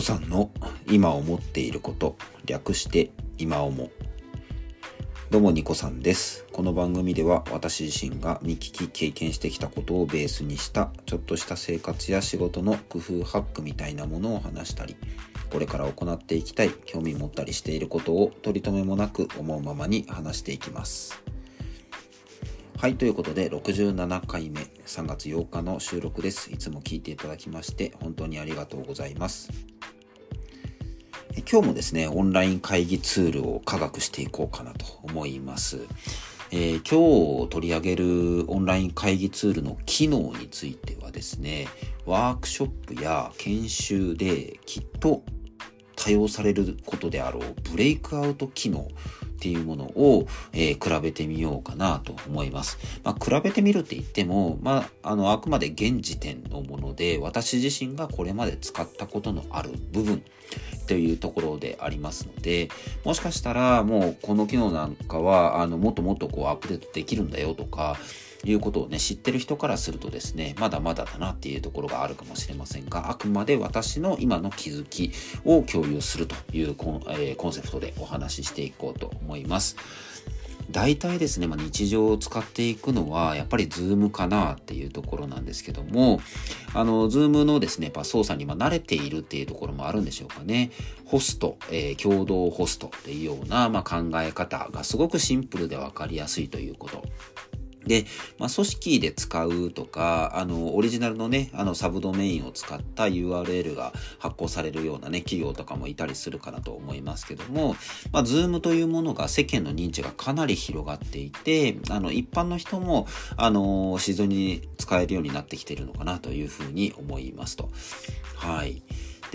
さんの今思っていること略して今思どうもニコさんですこの番組では私自身が見聞き経験してきたことをベースにしたちょっとした生活や仕事の工夫ハックみたいなものを話したりこれから行っていきたい興味持ったりしていることを取り留めもなく思うままに話していきますはい、ということで67回目3月8日の収録です。いつも聞いていただきまして本当にありがとうございます。今日もですね、オンライン会議ツールを科学していこうかなと思います。えー、今日取り上げるオンライン会議ツールの機能についてはですね、ワークショップや研修できっと多用されることであろうブレイクアウト機能っていうものを、えー、比べてみようかなと思います。まあ、比べてみるって言っても、まあ、あの、あくまで現時点のもので、私自身がこれまで使ったことのある部分というところでありますので、もしかしたらもうこの機能なんかは、あの、もっともっとこうアップデートできるんだよとか、いうことをね、知ってる人からするとですね、まだまだだなっていうところがあるかもしれませんが、あくまで私の今の気づきを共有するというコン,、えー、コンセプトでお話ししていこうと思います。大体ですね、まあ、日常を使っていくのは、やっぱりズームかなっていうところなんですけども、あの、 Zoom のですね、やっぱ操作にま慣れているっていうところもあるんでしょうかね。ホスト、えー、共同ホストっていうような、まあ、考え方がすごくシンプルでわかりやすいということ。で、まあ、組織で使うとか、あの、オリジナルのね、あの、サブドメインを使った URL が発行されるようなね、企業とかもいたりするかなと思いますけども、まあ、 Zoom というものが世間の認知がかなり広がっていて、あの、一般の人も、あの、自然に使えるようになってきているのかなというふうに思いますと。はい。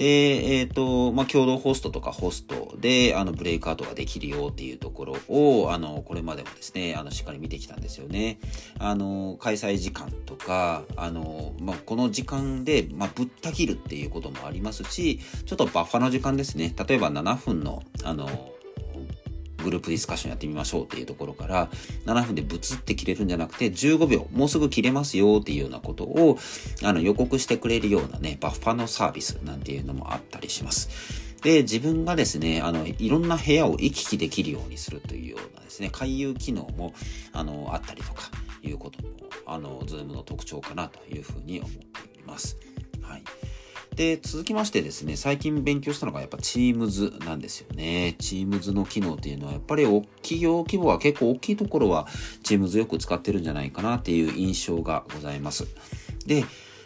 で、えっ、ー、と、まあ、共同ホストとかホストで、あの、ブレイクアウトができるよっていうところを、あの、これまでもですね、あの、しっかり見てきたんですよね。あの、開催時間とか、あの、まあ、この時間で、まあ、ぶった切るっていうこともありますし、ちょっとバッファの時間ですね。例えば7分の、あの、グループディスカッションやってみましょうっていうところから、7分でブツって切れるんじゃなくて、15秒、もうすぐ切れますよっていうようなことを、あの、予告してくれるようなね、バッファのサービスなんていうのもあったりします。で、自分がですね、あの、いろんな部屋を行き来できるようにするというようなですね、回遊機能も、あの、あったりとか、いうことも、あの、 Zoom の特徴かなというふうに思っています。はい。で、続きましてですね、最近勉強したのがやっぱ Teams なんですよね。Teams の機能っていうのはやっぱり企業規模は結構大きいところは Teams よく使ってるんじゃないかなっていう印象がございます。で、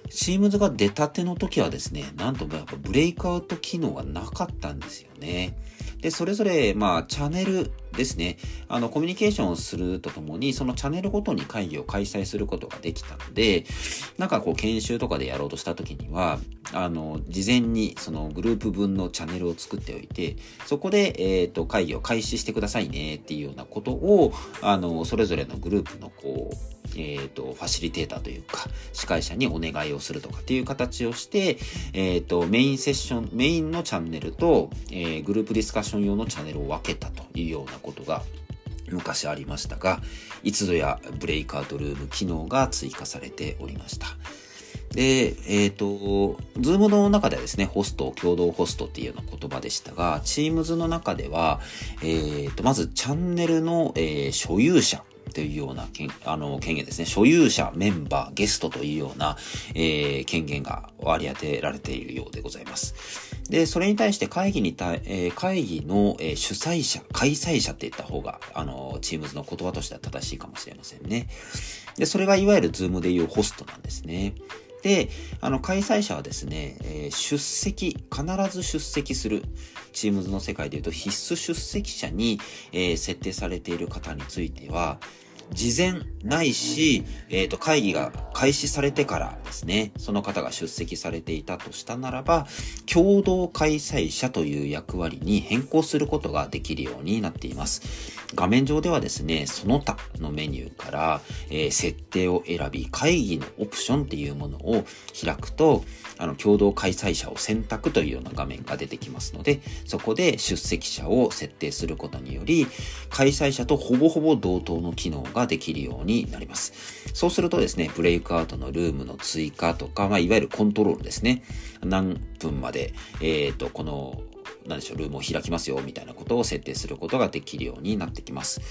Teams が出たての時はですね、なんともやっぱブレイクアウト機能がなかったんですよね。で、それぞれ、まあ、チャンネルですね。あの、コミュニケーションをするとともに、そのチャンネルごとに会議を開催することができたので、なんかこう、研修とかでやろうとした時には、あの、事前にそのグループ分のチャンネルを作っておいて、そこで、えっ、ー、と、会議を開始してくださいねっていうようなことを、あの、それぞれのグループのこう、えっ、ー、と、ファシリテーターというか、司会者にお願いをするとかっていう形をして、えっ、ー、と、メインセッション、メインのチャンネルと、えー、グループディスカッション用のチャンネルを分けたというようなことが昔ありましたが、いつぞやブレイクアウトルーム機能が追加されておりました。で、えっ、ー、と、 Zoom の中ではですね、ホスト、共同ホストっていうような言葉でしたが、 Teams の中では、えっ、ー、と、まずチャンネルの、えー、所有者というような権あの権限ですね。所有者、メンバー、ゲストというような、えー、権限が割り当てられているようでございます。で、それに対して会議に対、えー、会議の、えー、主催者、開催者って言った方が、あの、チームズの言葉としては正しいかもしれませんね。で、それがいわゆるズームでいうホストなんですね。で、あの、開催者はですね、えー、出席、必ず出席する、チームズの世界でいうと必須出席者に、えー、設定されている方については、事前ないし、えっ、ー、と、会議が開始されてからですね、その方が出席されていたとしたならば、共同開催者という役割に変更することができるようになっています。画面上ではですね、その他のメニューから、えー、設定を選び、会議のオプションっていうものを開くと、あの、共同開催者を選択というような画面が出てきますので、そこで出席者を設定することにより、開催者とほぼほぼ同等の機能ができるようになります。そうするとですね、ブレイクアウトのルームの追加とか、まあ、いわゆるコントロールですね。何分まで、えっ、ー、と、この、何でしょう、ルームを開きますよ、みたいなことを設定することができるようになってきます。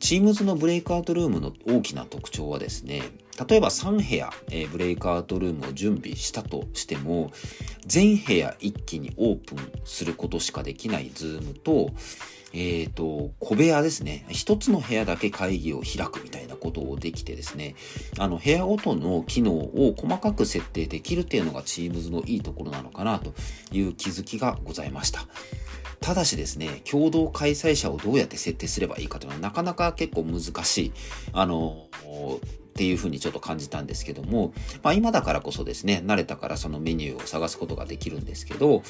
Teams のブレイクアウトルームの大きな特徴はですね、例えば3部屋、えー、ブレイクアウトルームを準備したとしても、全部屋一気にオープンすることしかできないズームと、えっ、ー、と、小部屋ですね。一つの部屋だけ会議を開くみたいなことをできてですね、あの、部屋ごとの機能を細かく設定できるっていうのが Teams のいいところなのかなという気づきがございました。ただしですね、共同開催者をどうやって設定すればいいかというのはなかなか結構難しい。あの、っていうふうにちょっと感じたんですけども、まあ今だからこそですね、慣れたからそのメニューを探すことができるんですけど、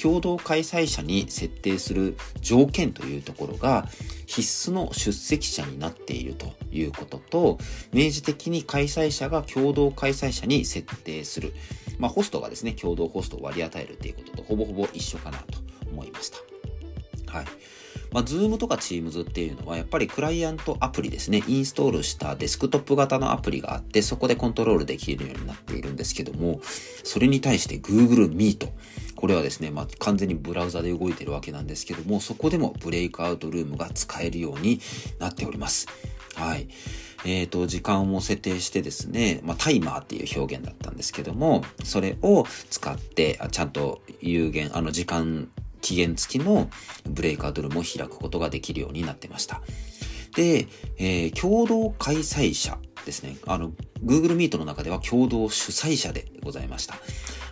共同開催者に設定する条件というところが必須の出席者になっているということと、明示的に開催者が共同開催者に設定する。まあホストがですね、共同ホストを割り与えるっていうこととほぼほぼ一緒かなと思いました。はい。まあ、Zoom とか Teams っていうのはやっぱりクライアントアプリですね、インストールしたデスクトップ型のアプリがあって、そこでコントロールできるようになっているんですけども、それに対して Google Meet、これはですね、まあ、完全にブラウザで動いてるわけなんですけども、そこでもブレイクアウトルームが使えるようになっております。はい。えっ、ー、と、時間を設定してですね、まあ、タイマーっていう表現だったんですけども、それを使って、ちゃんと有限、あの、時間期限付きのブレイカードルも開くことができるようになってました。で、えー、共同開催者ですね。あの、Google Meet の中では共同主催者でございました。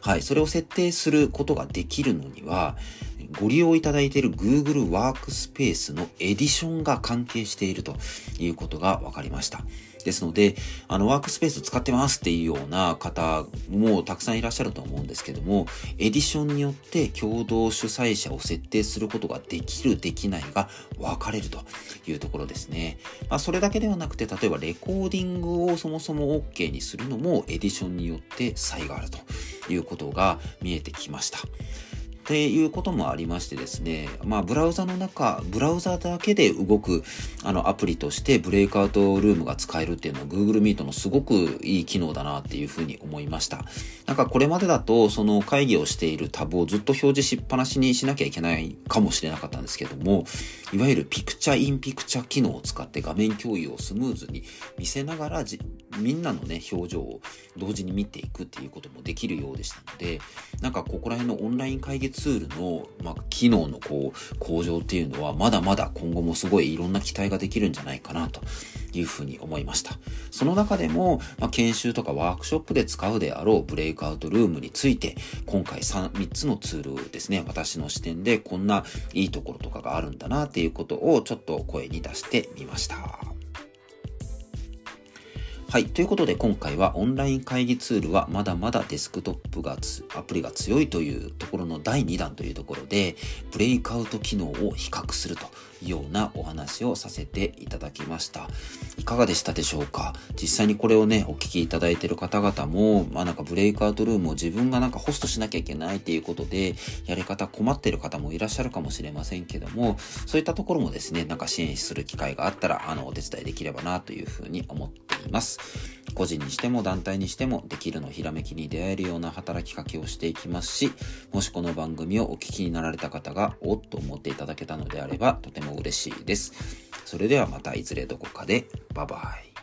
はい。それを設定することができるのには、ご利用いただいている Google Workspace のエディションが関係しているということが分かりました。ですので、あの、ワークスペース使ってますっていうような方もたくさんいらっしゃると思うんですけども、エディションによって共同主催者を設定することができる、できないが分かれるというところですね。まあ、それだけではなくて、例えばレコーディングをそもそも OK にするのもエディションによって差異があるということが見えてきました。っていうこともありましてですね、まあ、ブラウザの中、ブラウザだけで動く、あの、アプリとしてブレイクアウトルームが使えるっていうのは Google Meet のすごくいい機能だなっていうふうに思いました。なんかこれまでだと、その会議をしているタブをずっと表示しっぱなしにしなきゃいけないかもしれなかったんですけども、いわゆるピクチャインピクチャ機能を使って画面共有をスムーズに見せながらみんなのね、表情を同時に見ていくっていうこともできるようでしたので、なんかここら辺のオンライン会議ツールの、まあ、機能のこう、向上っていうのは、まだまだ今後もすごいいろんな期待ができるんじゃないかなというふうに思いました。その中でも、まあ、研修とかワークショップで使うであろうブレイクアウトルームについて、今回 3, 3つのツールですね、私の視点でこんないいところとかがあるんだなっていうことをちょっと声に出してみました。はい。ということで今回はオンライン会議ツールはまだまだデスクトップがアプリが強いというところの第2弾というところで、ブレイクアウト機能を比較するとようなお話をさせていただきました。いかがでしたでしょうか？実際にこれをね、お聞きいただいている方々も、まあなんかブレイクアウトルームを自分がなんかホストしなきゃいけないっていうことで、やり方困ってる方もいらっしゃるかもしれませんけども、そういったところもですね、なんか支援する機会があったら、あの、お手伝いできればなというふうに思っています。個人にしても団体にしてもできるのひらめきに出会えるような働きかけをしていきますし、もしこの番組をお聞きになられた方がおっと思っていただけたのであればとても嬉しいです。それではまたいずれどこかで。バイバイ。